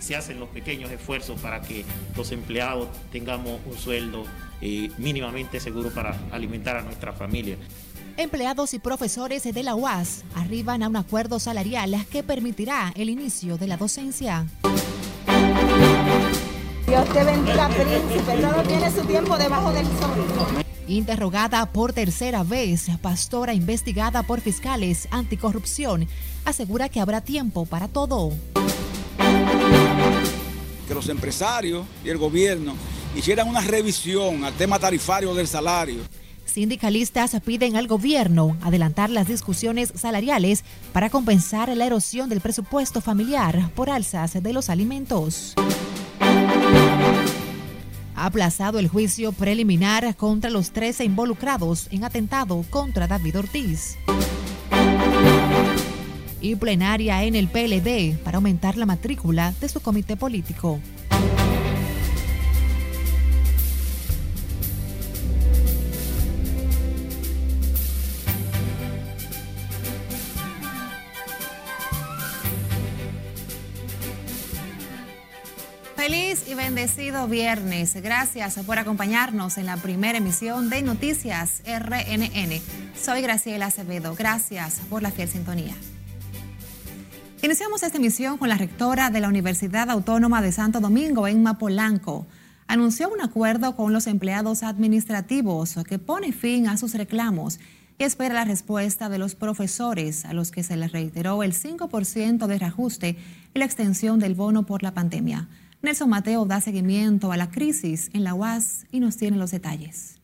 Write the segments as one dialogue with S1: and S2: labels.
S1: se hacen los pequeños esfuerzos para que los empleados tengamos un sueldo eh, mínimamente seguro para alimentar a nuestra familia.
S2: Empleados y profesores de la UAS arriban a un acuerdo salarial que permitirá el inicio de la docencia.
S3: Dios te bendiga, príncipe. Todo tiene su tiempo debajo del sol.
S2: Interrogada por tercera vez, pastora investigada por fiscales anticorrupción, asegura que habrá tiempo para todo.
S4: Que los empresarios y el gobierno hicieran una revisión al tema tarifario del salario.
S2: Sindicalistas piden al gobierno adelantar las discusiones salariales para compensar la erosión del presupuesto familiar por alzas de los alimentos ha aplazado el juicio preliminar contra los 13 involucrados en atentado contra David Ortiz. Y plenaria en el PLD para aumentar la matrícula de su comité político.
S5: Feliz y bendecido viernes. Gracias por acompañarnos en la primera emisión de Noticias RNN. Soy Graciela Acevedo. Gracias por la fiel sintonía. Iniciamos esta emisión con la rectora de la Universidad Autónoma de Santo Domingo, Emma Polanco. Anunció un acuerdo con los empleados administrativos que pone fin a sus reclamos y espera la respuesta de los profesores a los que se les reiteró el 5% de reajuste y la extensión del bono por la pandemia. Nelson Mateo da seguimiento a la crisis en la UAS y nos tiene los detalles.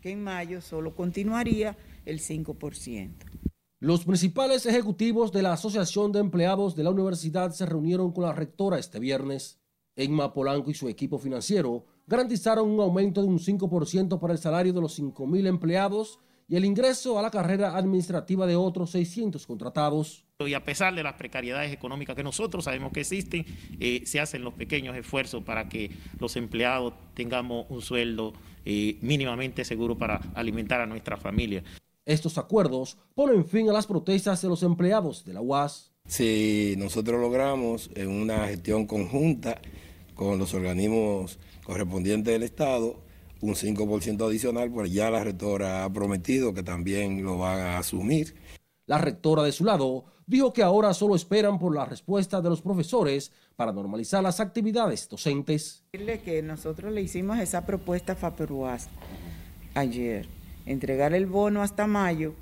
S6: Que en mayo solo continuaría el 5%.
S7: Los principales ejecutivos de la Asociación de Empleados de la Universidad se reunieron con la rectora este viernes. Emma Polanco y su equipo financiero garantizaron un aumento de un 5% para el salario de los 5.000 empleados y el ingreso a la carrera administrativa de otros 600 contratados.
S1: Y a pesar de las precariedades económicas que nosotros sabemos que existen, eh, se hacen los pequeños esfuerzos para que los empleados tengamos un sueldo eh, mínimamente seguro para alimentar a nuestra familia.
S7: Estos acuerdos ponen fin a las protestas de los empleados de la UAS.
S8: Si nosotros logramos en una gestión conjunta con los organismos correspondientes del Estado, un 5% adicional, pues ya la rectora ha prometido que también lo van a asumir.
S7: La rectora de su lado dijo que ahora solo esperan por la respuesta de los profesores para normalizar las actividades docentes.
S6: que nosotros le hicimos esa propuesta a FAPERUAS ayer, entregar el bono hasta mayo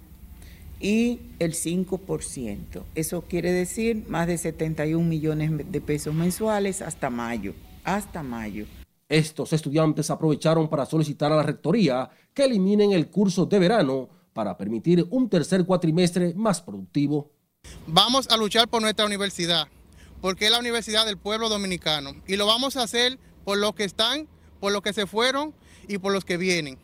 S6: y el 5%. Eso quiere decir más de 71 millones de pesos mensuales hasta mayo, hasta mayo.
S7: Estos estudiantes aprovecharon para solicitar a la rectoría que eliminen el curso de verano para permitir un tercer cuatrimestre más productivo.
S9: Vamos a luchar por nuestra universidad, porque es la universidad del pueblo dominicano, y lo vamos a hacer por los que están, por los que se fueron y por los que vienen.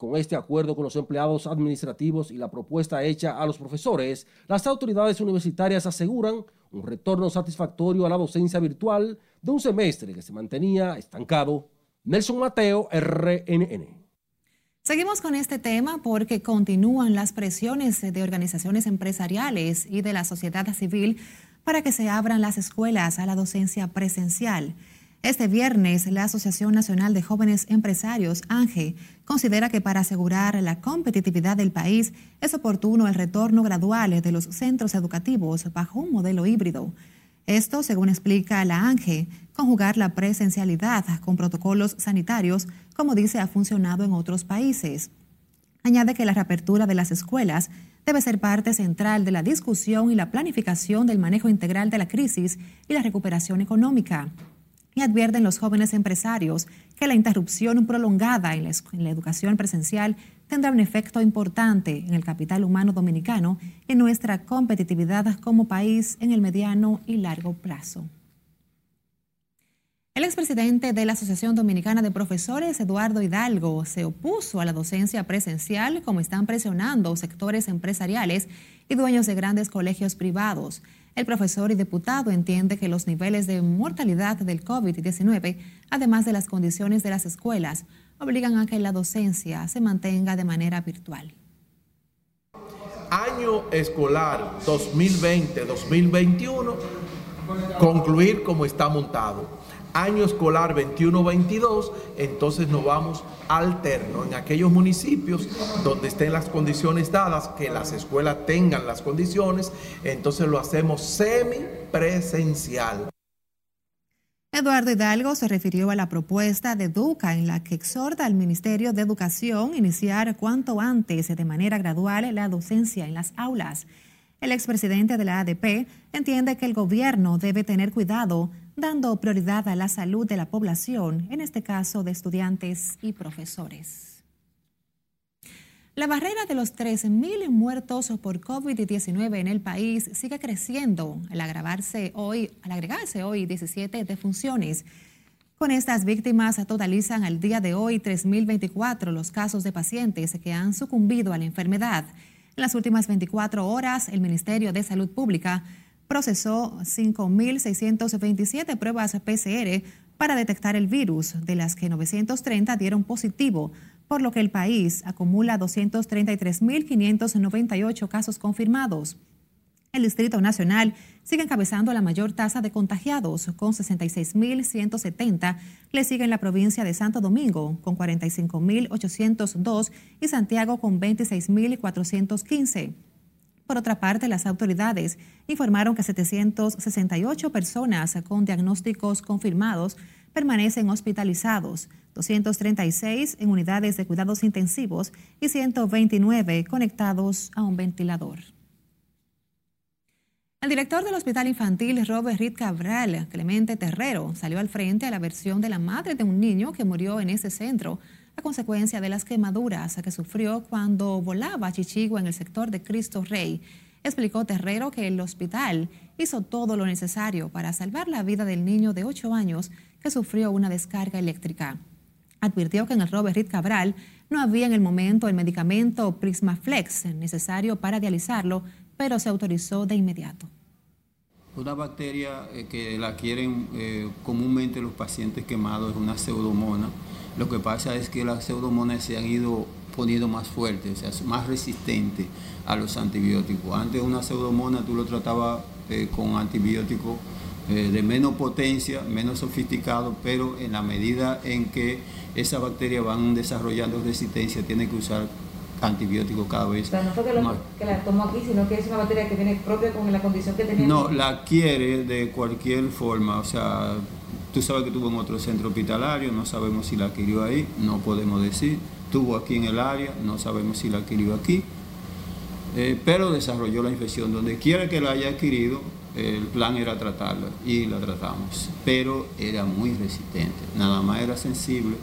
S7: Con este acuerdo con los empleados administrativos y la propuesta hecha a los profesores, las autoridades universitarias aseguran un retorno satisfactorio a la docencia virtual de un semestre que se mantenía estancado. Nelson Mateo, RNN.
S5: Seguimos con este tema porque continúan las presiones de organizaciones empresariales y de la sociedad civil para que se abran las escuelas a la docencia presencial. Este viernes, la Asociación Nacional de Jóvenes Empresarios, ANGE, considera que para asegurar la competitividad del país es oportuno el retorno gradual de los centros educativos bajo un modelo híbrido. Esto, según explica la ANGE, conjugar la presencialidad con protocolos sanitarios, como dice ha funcionado en otros países. Añade que la reapertura de las escuelas debe ser parte central de la discusión y la planificación del manejo integral de la crisis y la recuperación económica y advierten los jóvenes empresarios que la interrupción prolongada en la, educación presencial tendrá un efecto importante en el capital humano dominicano y nuestra competitividad como país en el mediano y largo plazo. El expresidente de la Asociación Dominicana de Profesores, Eduardo Hidalgo, se opuso a la docencia presencial como están presionando sectores empresariales y dueños de grandes colegios privados. El profesor y diputado entiende que los niveles de mortalidad del COVID-19, además de las condiciones de las escuelas, obligan a que la docencia se mantenga de manera virtual.
S10: Año escolar 2020-2021 concluir como está montado año escolar 21-22, entonces nos vamos alterno en aquellos municipios donde estén las condiciones dadas, que las escuelas tengan las condiciones, entonces lo hacemos semipresencial.
S5: Eduardo Hidalgo se refirió a la propuesta de Educa en la que exhorta al Ministerio de Educación iniciar cuanto antes de manera gradual la docencia en las aulas. El expresidente de la ADP entiende que el gobierno debe tener cuidado dando prioridad a la salud de la población, en este caso de estudiantes y profesores. La barrera de los 13.000 muertos por COVID-19 en el país sigue creciendo al, agravarse hoy, al agregarse hoy 17 defunciones. Con estas víctimas totalizan al día de hoy 3.024 los casos de pacientes que han sucumbido a la enfermedad. En las últimas 24 horas, el Ministerio de Salud Pública procesó 5.627 pruebas PCR para detectar el virus, de las que 930 dieron positivo, por lo que el país acumula 233.598 casos confirmados. El Distrito Nacional sigue encabezando la mayor tasa de contagiados, con 66.170. Le sigue en la provincia de Santo Domingo, con 45.802, y Santiago, con 26.415. Por otra parte, las autoridades informaron que 768 personas con diagnósticos confirmados permanecen hospitalizados, 236 en unidades de cuidados intensivos y 129 conectados a un ventilador. El director del Hospital Infantil, Robert Reed Cabral, Clemente Terrero, salió al frente a la versión de la madre de un niño que murió en ese centro a consecuencia de las quemaduras que sufrió cuando volaba a en el sector de Cristo Rey. Explicó Terrero que el hospital hizo todo lo necesario para salvar la vida del niño de 8 años que sufrió una descarga eléctrica. Advirtió que en el Robert Reed Cabral no había en el momento el medicamento Prismaflex necesario para dializarlo, pero se autorizó de inmediato.
S11: Una bacteria eh, que la quieren eh, comúnmente los pacientes quemados es una pseudomona lo que pasa es que las pseudomonas se han ido poniendo más fuertes, más resistentes a los antibióticos. Antes una pseudomona tú lo tratabas eh, con antibióticos de menos potencia, menos sofisticado, pero en la medida en que esas bacterias van desarrollando resistencia, tiene que usar antibióticos cada vez
S12: no fue que, la tomó aquí, sino que es una bacteria que viene propia con la condición que tenía.
S11: No, la adquiere de cualquier forma, o sea, Tú sabes que tuvo en otro centro hospitalario, no sabemos si la adquirió ahí, no podemos decir. Tuvo aquí en el área, no sabemos si la adquirió aquí. Eh, pero desarrolló la infección. Donde quiera que la haya adquirido, el plan era tratarla y la tratamos. Pero era muy resistente, nada más era sensible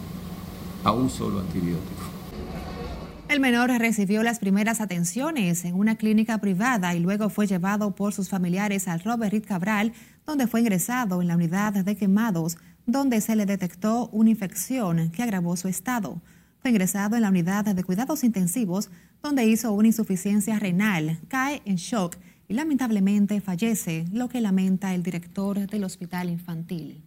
S11: a un solo antibiótico.
S5: El menor recibió las primeras atenciones en una clínica privada y luego fue llevado por sus familiares al Robert Reed Cabral, donde fue ingresado en la unidad de quemados, donde se le detectó una infección que agravó su estado. Fue ingresado en la unidad de cuidados intensivos, donde hizo una insuficiencia renal, cae en shock y lamentablemente fallece, lo que lamenta el director del hospital infantil.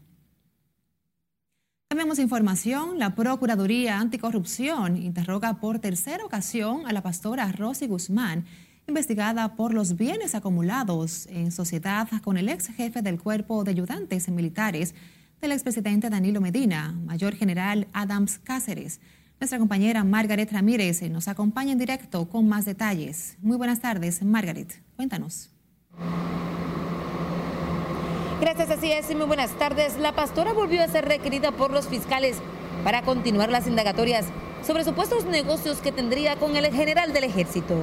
S5: Cambiamos información. La Procuraduría Anticorrupción interroga por tercera ocasión a la pastora Rosy Guzmán, investigada por los bienes acumulados en sociedad con el ex jefe del Cuerpo de Ayudantes Militares del expresidente Danilo Medina, Mayor General Adams Cáceres. Nuestra compañera Margaret Ramírez nos acompaña en directo con más detalles. Muy buenas tardes, Margaret. Cuéntanos.
S12: Gracias, así es. Muy buenas tardes. La pastora volvió a ser requerida por los fiscales para continuar las indagatorias sobre supuestos negocios que tendría con el general del ejército.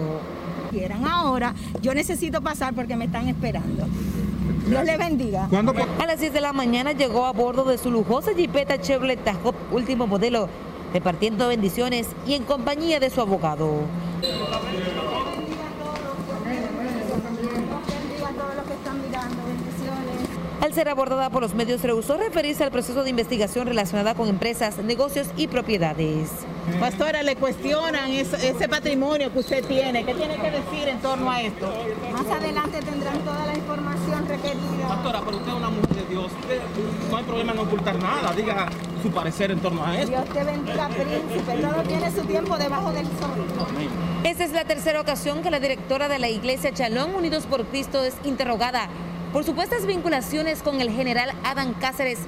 S3: Quieran ahora, yo necesito pasar porque me están esperando. Dios le bendiga.
S12: A las 10 de la mañana llegó a bordo de su lujosa jipeta Chevrolet Tahoe último modelo, repartiendo bendiciones y en compañía de su abogado. Al ser abordada por los medios, rehusó referirse al proceso de investigación relacionada con empresas, negocios y propiedades.
S13: Pastora, le cuestionan ese, patrimonio que usted tiene. ¿Qué tiene que decir en torno a esto?
S3: Más adelante tendrán toda la información requerida.
S14: Pastora, pero usted es una mujer de Dios. no hay problema en ocultar nada. Diga su parecer en torno a esto.
S3: Dios te bendiga, príncipe. Todo tiene su tiempo debajo del sol.
S12: Esta es la tercera ocasión que la directora de la iglesia Chalón Unidos por Cristo es interrogada por supuestas vinculaciones con el general Adán Cáceres,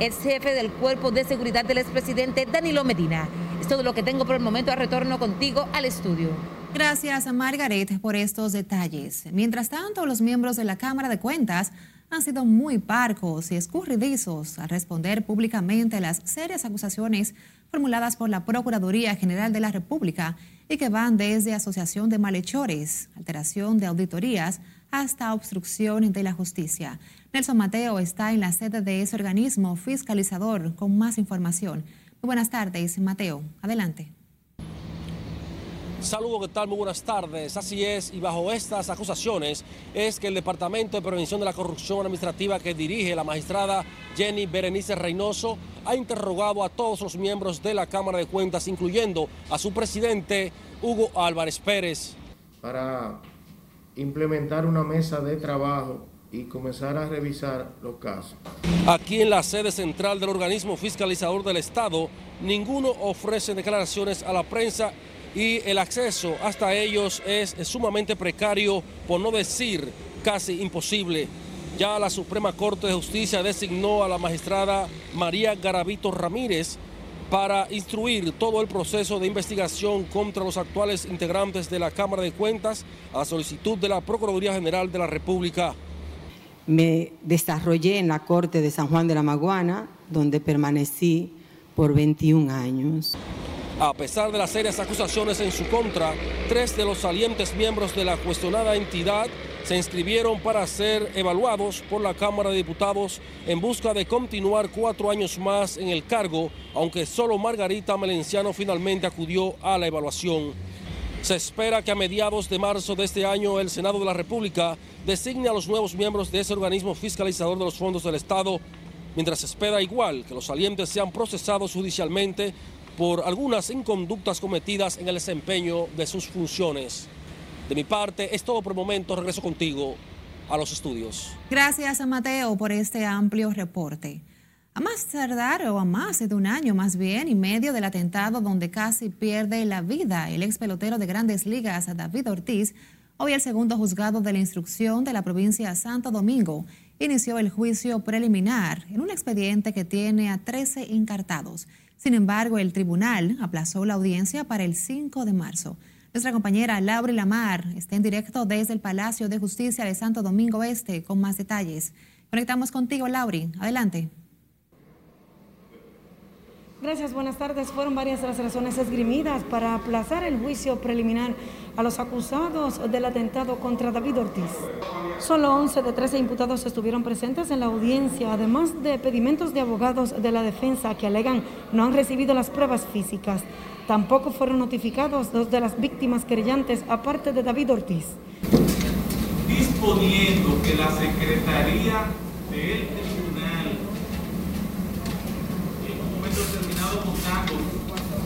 S12: ex jefe del Cuerpo de Seguridad del expresidente Danilo Medina. Es todo lo que tengo por el momento. A retorno contigo al estudio.
S5: Gracias, a Margaret, por estos detalles. Mientras tanto, los miembros de la Cámara de Cuentas han sido muy parcos y escurridizos al responder públicamente las serias acusaciones formuladas por la Procuraduría General de la República y que van desde asociación de malhechores, alteración de auditorías, hasta obstrucción de la justicia. Nelson Mateo está en la sede de ese organismo fiscalizador con más información. Muy buenas tardes, Mateo. Adelante.
S7: Saludos, ¿qué tal? Muy buenas tardes. Así es, y bajo estas acusaciones es que el Departamento de Prevención de la Corrupción Administrativa que dirige la magistrada Jenny Berenice Reynoso ha interrogado a todos los miembros de la Cámara de Cuentas, incluyendo a su presidente Hugo Álvarez Pérez.
S15: Para implementar una mesa de trabajo y comenzar a revisar los casos.
S7: Aquí en la sede central del organismo fiscalizador del Estado, ninguno ofrece declaraciones a la prensa y el acceso hasta ellos es, sumamente precario, por no decir casi imposible. Ya la Suprema Corte de Justicia designó a la magistrada María Garavito Ramírez para instruir todo el proceso de investigación contra los actuales integrantes de la Cámara de Cuentas a solicitud de la Procuraduría General de la República.
S16: Me desarrollé en la Corte de San Juan de la Maguana, donde permanecí por 21 años.
S7: A pesar de las serias acusaciones en su contra, tres de los salientes miembros de la cuestionada entidad se inscribieron para ser evaluados por la Cámara de Diputados en busca de continuar cuatro años más en el cargo, aunque solo Margarita Melenciano finalmente acudió a la evaluación. Se espera que a mediados de marzo de este año el Senado de la República designe a los nuevos miembros de ese organismo fiscalizador de los fondos del Estado, mientras se espera igual que los salientes sean procesados judicialmente por algunas inconductas cometidas en el desempeño de sus funciones. De mi parte, es todo por el momento. Regreso contigo a los estudios.
S5: Gracias a Mateo por este amplio reporte. A más tardar o a más de un año más bien y medio del atentado donde casi pierde la vida el ex pelotero de grandes ligas David Ortiz, hoy el segundo juzgado de la instrucción de la provincia Santo Domingo inició el juicio preliminar en un expediente que tiene a 13 encartados. Sin embargo, el tribunal aplazó la audiencia para el 5 de marzo. Nuestra compañera Laura Lamar está en directo desde el Palacio de Justicia de Santo Domingo Este con más detalles. Conectamos contigo, Lauri. Adelante.
S17: Gracias, buenas tardes. Fueron varias las razones esgrimidas para aplazar el juicio preliminar a los acusados del atentado contra David Ortiz. Solo 11 de 13 imputados estuvieron presentes en la audiencia, además de pedimentos de abogados de la defensa que alegan no han recibido las pruebas físicas. Tampoco fueron notificados dos de las víctimas querellantes, aparte de David Ortiz.
S18: Disponiendo que la Secretaría del Tribunal en un momento contando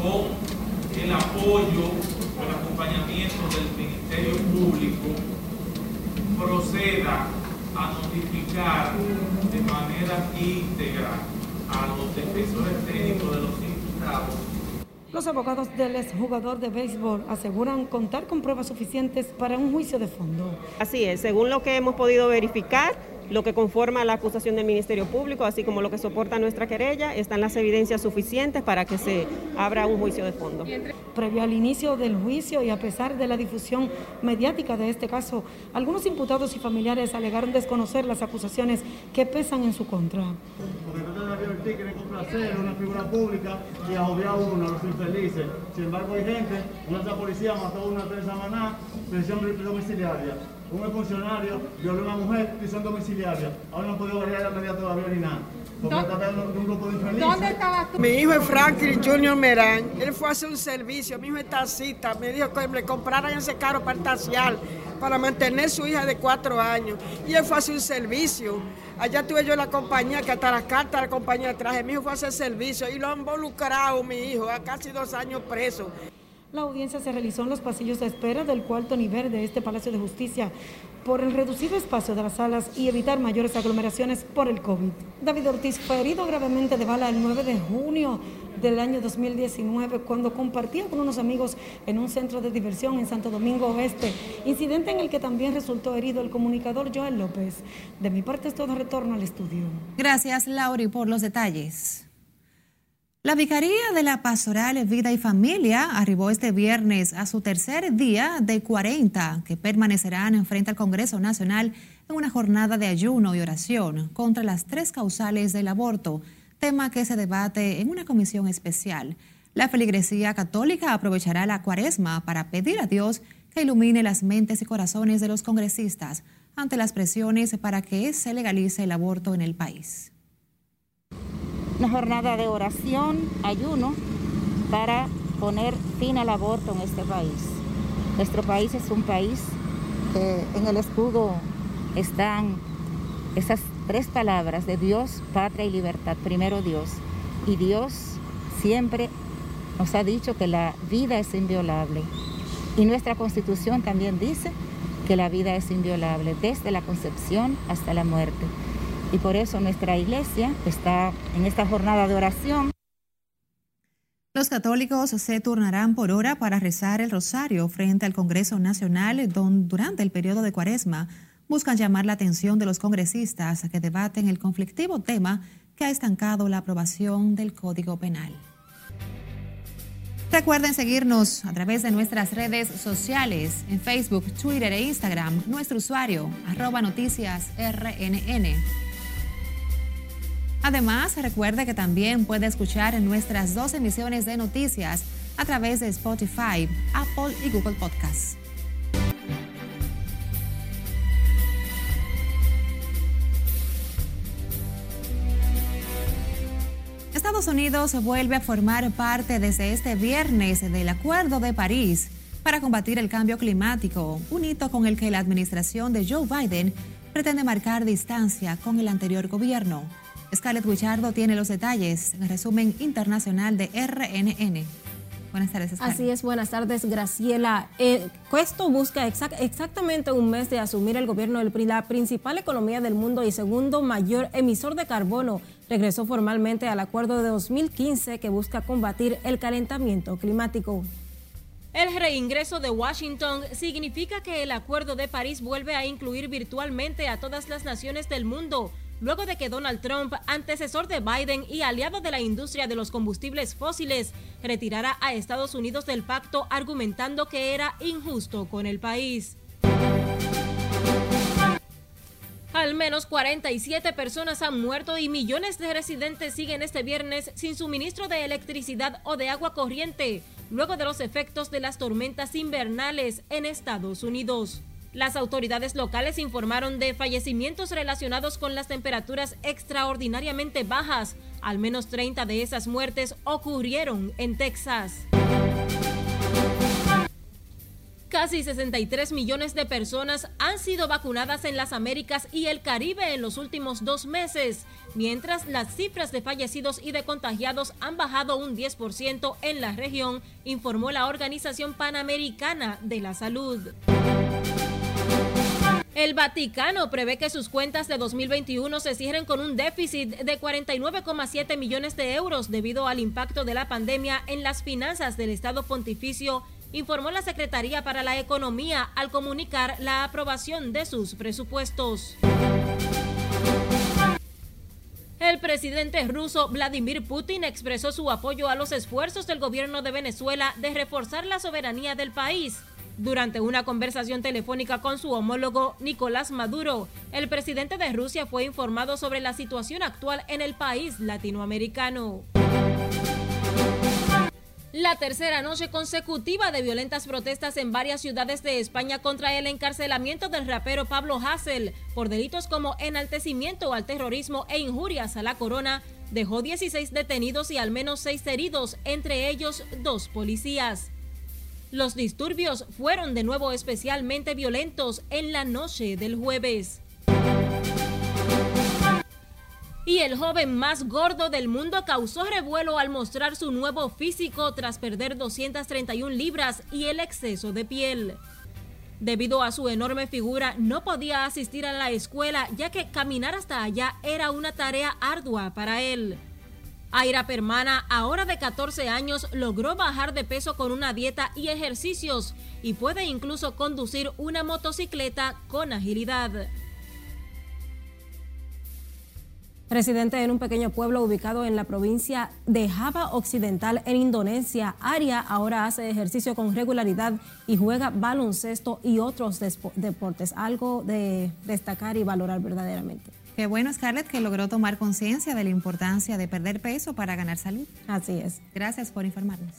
S18: con el apoyo o el acompañamiento del Ministerio Público proceda a notificar de manera íntegra a los defensores técnicos de los imputados.
S17: Los abogados del exjugador de béisbol aseguran contar con pruebas suficientes para un juicio de fondo.
S19: Así es, según lo que hemos podido verificar, lo que conforma la acusación del Ministerio Público, así como lo que soporta nuestra querella, están las evidencias suficientes para que se abra un juicio de fondo.
S17: Previo al inicio del juicio y a pesar de la difusión mediática de este caso, algunos imputados y familiares alegaron desconocer las acusaciones que pesan en su contra.
S20: Porque quieren complacer una figura pública y agobiar a uno, a los infelices. Sin embargo, hay gente, nuestra policía mató a una de Maná, prisión domiciliaria un funcionario violó a una mujer prisión domiciliaria. Ahora no podido variar la medida todavía ni nada.
S21: ¿Dónde estabas tú? Mi hijo es Franklin Junior Merán. Él fue a hacer un servicio. Mi hijo es taxista. Me dijo que le compraran ese carro para taxiar, para mantener su hija de cuatro años. Y él fue a hacer un servicio. Allá tuve yo la compañía, que hasta las cartas de la compañía traje. Mi hijo fue a hacer servicio y lo han involucrado, mi hijo, a casi dos años preso.
S17: La audiencia se realizó en los pasillos de espera del cuarto nivel de este Palacio de Justicia por el reducido espacio de las salas y evitar mayores aglomeraciones por el COVID. David Ortiz fue herido gravemente de bala el 9 de junio del año 2019 cuando compartía con unos amigos en un centro de diversión en Santo Domingo Oeste, incidente en el que también resultó herido el comunicador Joel López. De mi parte es todo retorno al estudio.
S5: Gracias, Lauri, por los detalles. La Vicaría de la Pastoral Vida y Familia arribó este viernes a su tercer día de 40 que permanecerán frente al Congreso Nacional en una jornada de ayuno y oración contra las tres causales del aborto, tema que se debate en una comisión especial. La feligresía católica aprovechará la cuaresma para pedir a Dios que ilumine las mentes y corazones de los congresistas ante las presiones para que se legalice el aborto en el país
S22: una jornada de oración, ayuno, para poner fin al aborto en este país. Nuestro país es un país que en el escudo están esas tres palabras de Dios, patria y libertad. Primero Dios. Y Dios siempre nos ha dicho que la vida es inviolable. Y nuestra constitución también dice que la vida es inviolable desde la concepción hasta la muerte y por eso nuestra iglesia está en esta jornada de oración.
S5: Los católicos se turnarán por hora para rezar el rosario frente al Congreso Nacional, donde durante el periodo de cuaresma buscan llamar la atención de los congresistas que debaten el conflictivo tema que ha estancado la aprobación del Código Penal. Recuerden seguirnos a través de nuestras redes sociales, en Facebook, Twitter e Instagram, nuestro usuario, arroba noticias RNN. Además, recuerde que también puede escuchar nuestras dos emisiones de noticias a través de Spotify, Apple y Google Podcasts. Estados Unidos vuelve a formar parte desde este viernes del Acuerdo de París para combatir el cambio climático, un hito con el que la administración de Joe Biden pretende marcar distancia con el anterior gobierno. Scarlett Guichardo tiene los detalles en el resumen internacional de RNN. Buenas tardes,
S23: Scarlett. Así es, buenas tardes, Graciela. Eh, esto busca exactamente un mes de asumir el gobierno del PRI, la principal economía del mundo y segundo mayor emisor de carbono. Regresó formalmente al acuerdo de 2015 que busca combatir el calentamiento climático. El reingreso de Washington significa que el Acuerdo de París vuelve a incluir virtualmente a todas las naciones del mundo luego de que Donald Trump, antecesor de Biden y aliado de la industria de los combustibles fósiles, retirara a Estados Unidos del pacto argumentando que era injusto con el país. Al menos 47 personas han muerto y millones de residentes siguen este viernes sin suministro de electricidad o de agua corriente, luego de los efectos de las tormentas invernales en Estados Unidos. Las autoridades locales informaron de fallecimientos relacionados con las temperaturas extraordinariamente bajas. Al menos 30 de esas muertes ocurrieron en Texas. Casi 63 millones de personas han sido vacunadas en las Américas y el Caribe en los últimos dos meses, mientras las cifras de fallecidos y de contagiados han bajado un 10% en la región, informó la Organización Panamericana de la Salud. El Vaticano prevé que sus cuentas de 2021 se cierren con un déficit de 49,7 millones de euros debido al impacto de la pandemia en las finanzas del Estado Pontificio, informó la Secretaría para la Economía al comunicar la aprobación de sus presupuestos. El presidente ruso Vladimir Putin expresó su apoyo a los esfuerzos del gobierno de Venezuela de reforzar la soberanía del país durante una conversación telefónica con su homólogo Nicolás Maduro, el presidente de Rusia fue informado sobre la situación actual en el país latinoamericano. La tercera noche consecutiva de violentas protestas en varias ciudades de España contra el encarcelamiento del rapero Pablo Hassel por delitos como enaltecimiento al terrorismo e injurias a la corona dejó 16 detenidos y al menos 6 heridos, entre ellos dos policías. Los disturbios fueron de nuevo especialmente violentos en la noche del jueves. Y el joven más gordo del mundo causó revuelo al mostrar su nuevo físico tras perder 231 libras y el exceso de piel. Debido a su enorme figura, no podía asistir a la escuela ya que caminar hasta allá era una tarea ardua para él. Aira Permana, ahora de 14 años, logró bajar de peso con una dieta y ejercicios y puede incluso conducir una motocicleta con agilidad. Residente en un pequeño pueblo ubicado en la provincia de Java Occidental en Indonesia, Aria ahora hace ejercicio con regularidad y juega baloncesto y otros deportes. Algo de destacar y valorar verdaderamente.
S5: Qué bueno, Scarlett, que logró tomar conciencia de la importancia de perder peso para ganar salud.
S23: Así es.
S5: Gracias por informarnos.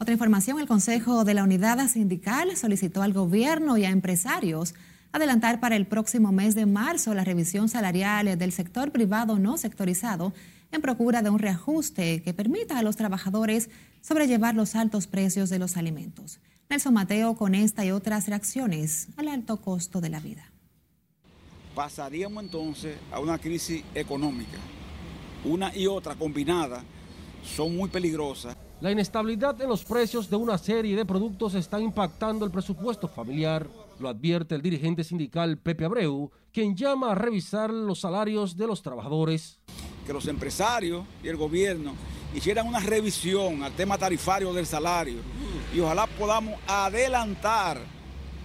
S5: Otra información, el Consejo de la Unidad Sindical solicitó al gobierno y a empresarios adelantar para el próximo mes de marzo la revisión salarial del sector privado no sectorizado en procura de un reajuste que permita a los trabajadores sobrellevar los altos precios de los alimentos. Nelson Mateo con esta y otras reacciones al alto costo de la vida.
S24: Pasaríamos entonces a una crisis económica. Una y otra combinada son muy peligrosas.
S7: La inestabilidad en los precios de una serie de productos está impactando el presupuesto familiar lo advierte el dirigente sindical Pepe Abreu, quien llama a revisar los salarios de los trabajadores.
S24: Que los empresarios y el gobierno hicieran una revisión al tema tarifario del salario y ojalá podamos adelantar,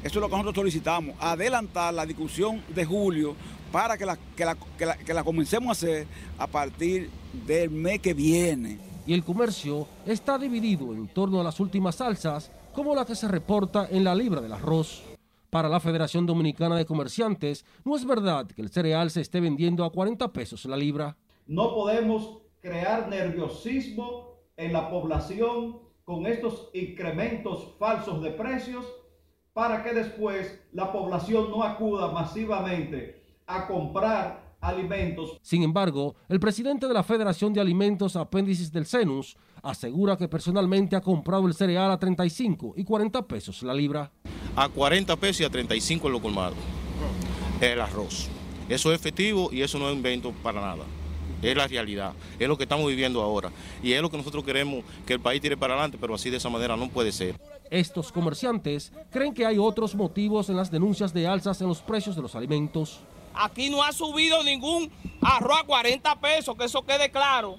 S24: eso es lo que nosotros solicitamos, adelantar la discusión de julio para que la, que la, que la, que la comencemos a hacer a partir del mes que viene.
S7: Y el comercio está dividido en torno a las últimas salsas, como la que se reporta en la libra del arroz. Para la Federación Dominicana de Comerciantes, no es verdad que el cereal se esté vendiendo a 40 pesos la libra.
S25: No podemos crear nerviosismo en la población con estos incrementos falsos de precios para que después la población no acuda masivamente a comprar alimentos.
S7: Sin embargo, el presidente de la Federación de Alimentos Apéndices del CENUS asegura que personalmente ha comprado el cereal a 35 y 40 pesos la libra
S26: a 40 pesos y a 35 en lo colmado. El arroz. Eso es efectivo y eso no es invento para nada. Es la realidad, es lo que estamos viviendo ahora y es lo que nosotros queremos que el país tire para adelante, pero así de esa manera no puede ser.
S7: Estos comerciantes creen que hay otros motivos en las denuncias de alzas en los precios de los alimentos.
S27: Aquí no ha subido ningún arroz a 40 pesos, que eso quede claro.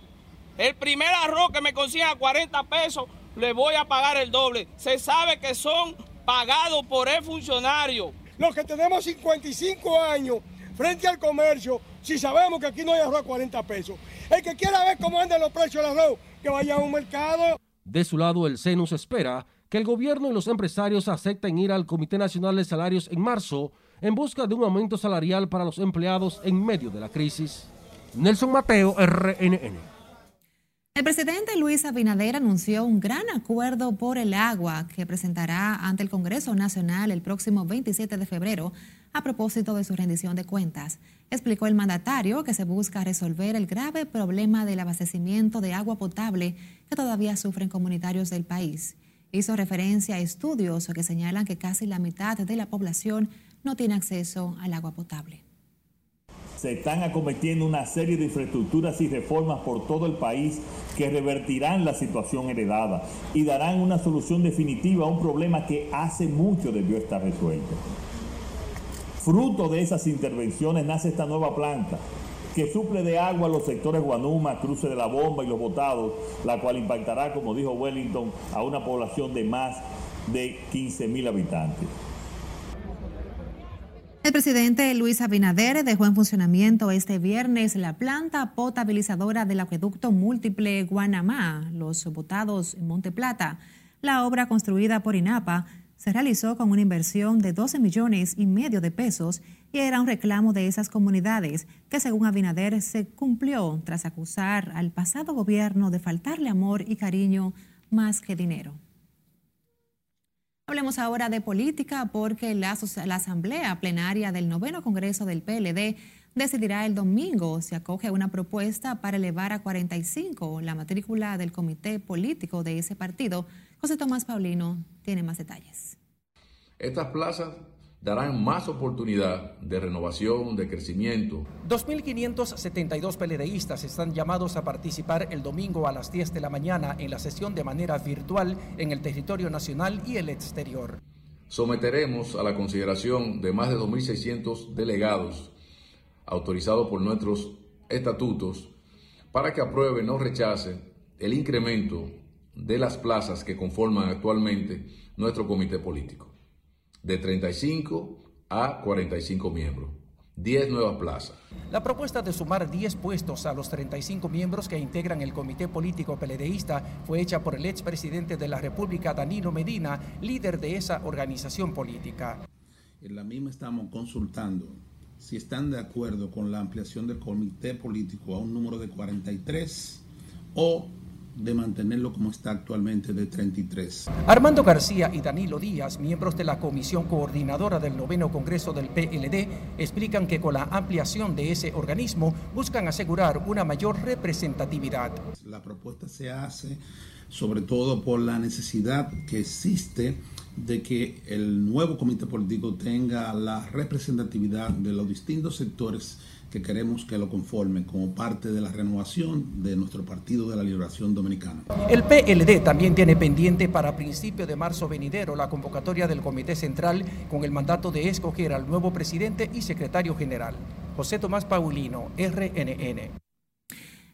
S27: El primer arroz que me consiga a 40 pesos, le voy a pagar el doble. Se sabe que son pagado por el funcionario.
S28: Los que tenemos 55 años frente al comercio, si sabemos que aquí no hay arroz a 40 pesos. El que quiera ver cómo andan los precios del arroz, que vaya a un mercado.
S7: De su lado, el CENUS espera que el gobierno y los empresarios acepten ir al Comité Nacional de Salarios en marzo en busca de un aumento salarial para los empleados en medio de la crisis. Nelson Mateo, RNN.
S5: El presidente Luis Abinader anunció un gran acuerdo por el agua que presentará ante el Congreso Nacional el próximo 27 de febrero a propósito de su rendición de cuentas. Explicó el mandatario que se busca resolver el grave problema del abastecimiento de agua potable que todavía sufren comunitarios del país. Hizo referencia a estudios que señalan que casi la mitad de la población no tiene acceso al agua potable
S29: se están acometiendo una serie de infraestructuras y reformas por todo el país que revertirán la situación heredada y darán una solución definitiva a un problema que hace mucho debió estar resuelto. Fruto de esas intervenciones nace esta nueva planta que suple de agua a los sectores Guanuma, Cruce de la Bomba y Los Botados, la cual impactará, como dijo Wellington, a una población de más de 15 mil habitantes.
S5: El presidente Luis Abinader dejó en funcionamiento este viernes la planta potabilizadora del acueducto múltiple Guanamá, los botados en Monte Plata. La obra construida por INAPA se realizó con una inversión de 12 millones y medio de pesos y era un reclamo de esas comunidades que según Abinader se cumplió tras acusar al pasado gobierno de faltarle amor y cariño más que dinero. Hablemos ahora de política porque la, Asamblea Plenaria del Noveno Congreso del PLD decidirá el domingo si acoge una propuesta para elevar a 45 la matrícula del comité político de ese partido. José Tomás Paulino tiene más detalles.
S30: Estas plazas
S31: darán más oportunidad de renovación, de crecimiento.
S32: 2.572 peledeístas están llamados a participar el domingo a las 10 de la mañana en la sesión de manera virtual en el territorio nacional y el exterior.
S31: Someteremos a la consideración de más de 2.600 delegados autorizados por nuestros estatutos para que aprueben o rechacen el incremento de las plazas que conforman actualmente nuestro comité político de 35 a 45 miembros. 10 nuevas plazas.
S32: La propuesta de sumar 10 puestos a los 35 miembros que integran el Comité Político Peledeísta fue hecha por el expresidente de la República, Danilo Medina, líder de esa organización política.
S33: En la misma estamos consultando si están de acuerdo con la ampliación del Comité Político a un número de 43 o de mantenerlo como está actualmente de 33.
S32: Armando García y Danilo Díaz, miembros de la comisión coordinadora del noveno Congreso del PLD, explican que con la ampliación de ese organismo buscan asegurar una mayor representatividad.
S33: La propuesta se hace sobre todo por la necesidad que existe de que el nuevo comité político tenga la representatividad de los distintos sectores que queremos que lo conformen como parte de la renovación de nuestro Partido de la Liberación Dominicana.
S32: El PLD también tiene pendiente para principio de marzo venidero la convocatoria del Comité Central con el mandato de escoger al nuevo presidente y secretario general. José Tomás Paulino, RNN.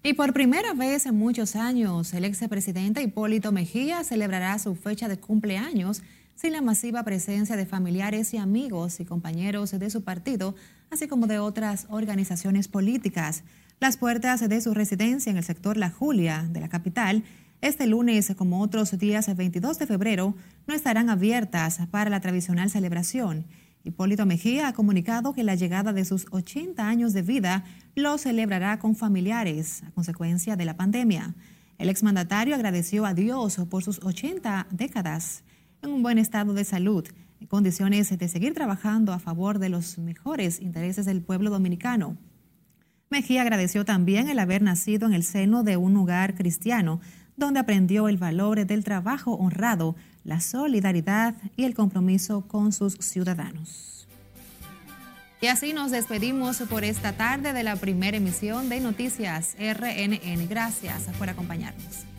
S5: Y por primera vez en muchos años, el expresidente Hipólito Mejía celebrará su fecha de cumpleaños sin la masiva presencia de familiares y amigos y compañeros de su partido, así como de otras organizaciones políticas. Las puertas de su residencia en el sector La Julia de la capital este lunes, como otros días 22 de febrero, no estarán abiertas para la tradicional celebración. Hipólito Mejía ha comunicado que la llegada de sus 80 años de vida lo celebrará con familiares a consecuencia de la pandemia. El exmandatario agradeció a Dios por sus 80 décadas en un buen estado de salud, condiciones de seguir trabajando a favor de los mejores intereses del pueblo dominicano. Mejía agradeció también el haber nacido en el seno de un hogar cristiano, donde aprendió el valor del trabajo honrado, la solidaridad y el compromiso con sus ciudadanos. Y así nos despedimos por esta tarde de la primera emisión de Noticias RNN. Gracias por acompañarnos.